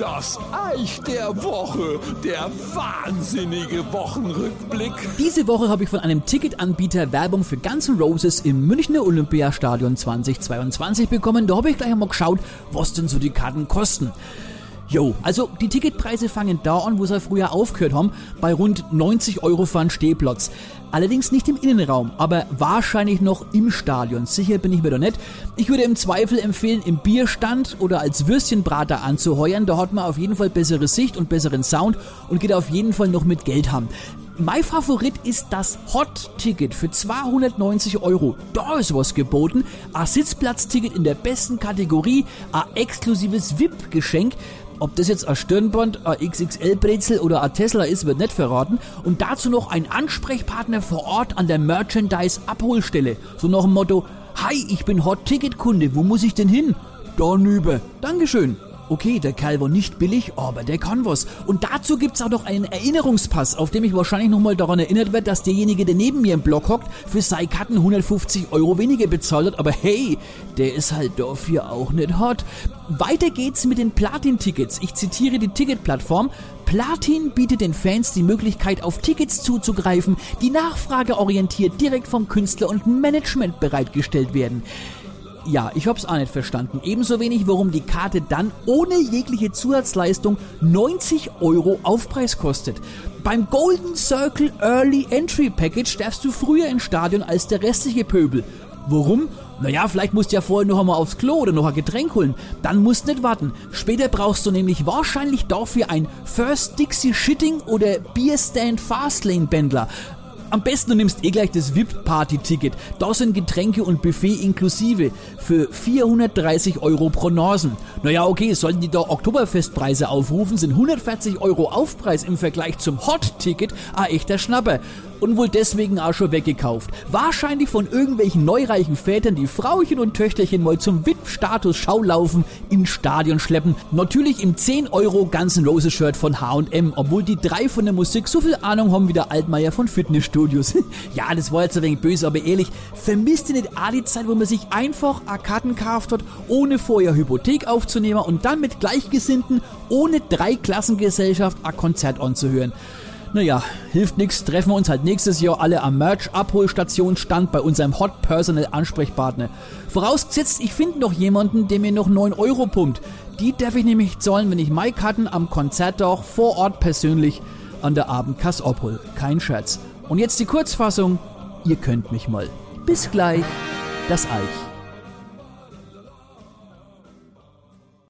Das Eich der Woche, der wahnsinnige Wochenrückblick. Diese Woche habe ich von einem Ticketanbieter Werbung für Guns N' Roses im Münchner Olympiastadion 2022 bekommen. Da habe ich gleich einmal geschaut, was denn so die Karten kosten. Jo, also die Ticketpreise fangen da an, wo sie früher aufgehört haben, bei rund 90 Euro für einen Stehplatz. Allerdings nicht im Innenraum, aber wahrscheinlich noch im Stadion. Sicher bin ich mir da nicht. Ich würde im Zweifel empfehlen, im Bierstand oder als Würstchenbrater anzuheuern. Da hat man auf jeden Fall bessere Sicht und besseren Sound und geht auf jeden Fall noch mit Geld haben. Mein Favorit ist das Hot-Ticket für 290 Euro. Da ist was geboten. Ein Sitzplatzticket in der besten Kategorie, ein exklusives VIP-Geschenk. Ob das jetzt ein Stirnband, ein XXL-Brezel oder ein Tesla ist, wird nicht verraten. Und dazu noch ein Ansprechpartner vor Ort an der Merchandise-Abholstelle. So nach dem Motto, Hi, ich bin Hot-Ticket-Kunde, wo muss ich denn hin? Da nübe. Dankeschön. Okay, der Kerl war nicht billig, aber der was. Und dazu gibt's auch noch einen Erinnerungspass, auf dem ich wahrscheinlich nochmal daran erinnert werde, dass derjenige, der neben mir im Block hockt, für seine Karten 150 Euro weniger bezahlt hat. Aber hey, der ist halt dafür auch nicht hot. Weiter geht's mit den Platin-Tickets. Ich zitiere die Ticketplattform. Platin bietet den Fans die Möglichkeit, auf Tickets zuzugreifen, die nachfrageorientiert direkt vom Künstler und Management bereitgestellt werden. Ja, ich hab's auch nicht verstanden. Ebenso wenig, warum die Karte dann ohne jegliche Zusatzleistung 90 Euro Aufpreis kostet. Beim Golden Circle Early Entry Package darfst du früher ins Stadion als der restliche Pöbel. Warum? Naja, vielleicht musst du ja vorher noch einmal aufs Klo oder noch ein Getränk holen. Dann musst du nicht warten. Später brauchst du nämlich wahrscheinlich dafür ein First Dixie Shitting oder Beer Stand Fastlane Bändler. Am besten du nimmst eh gleich das VIP-Party-Ticket. Da sind Getränke und Buffet inklusive für 430 Euro pro Nasen. Naja, okay, sollten die da Oktoberfestpreise aufrufen, sind 140 Euro Aufpreis im Vergleich zum Hot-Ticket ein echter Schnapper und wohl deswegen auch schon weggekauft. Wahrscheinlich von irgendwelchen neureichen Vätern, die Frauchen und Töchterchen mal zum VIP-Status Schaulaufen ins Stadion schleppen. Natürlich im 10 Euro ganzen Roses Shirt von H&M, obwohl die drei von der Musik so viel Ahnung haben wie der Altmaier von Fitnessstudios. ja, das war jetzt ein wenig böse, aber ehrlich, vermisst ihr nicht auch die Zeit, wo man sich einfach Karten gekauft hat, ohne vorher Hypothek aufzunehmen und dann mit Gleichgesinnten, ohne Dreiklassengesellschaft ein Konzert anzuhören? Naja, hilft nix, treffen wir uns halt nächstes Jahr alle am Merch-Abholstationsstand bei unserem Hot Personal Ansprechpartner. Vorausgesetzt, ich finde noch jemanden, der mir noch 9 Euro pumpt. Die darf ich nämlich zahlen, wenn ich Mai-Karten am Konzertdach vor Ort persönlich an der Abendkasse abhol. Kein Scherz. Und jetzt die Kurzfassung, ihr könnt mich mal. Bis gleich, das Eich.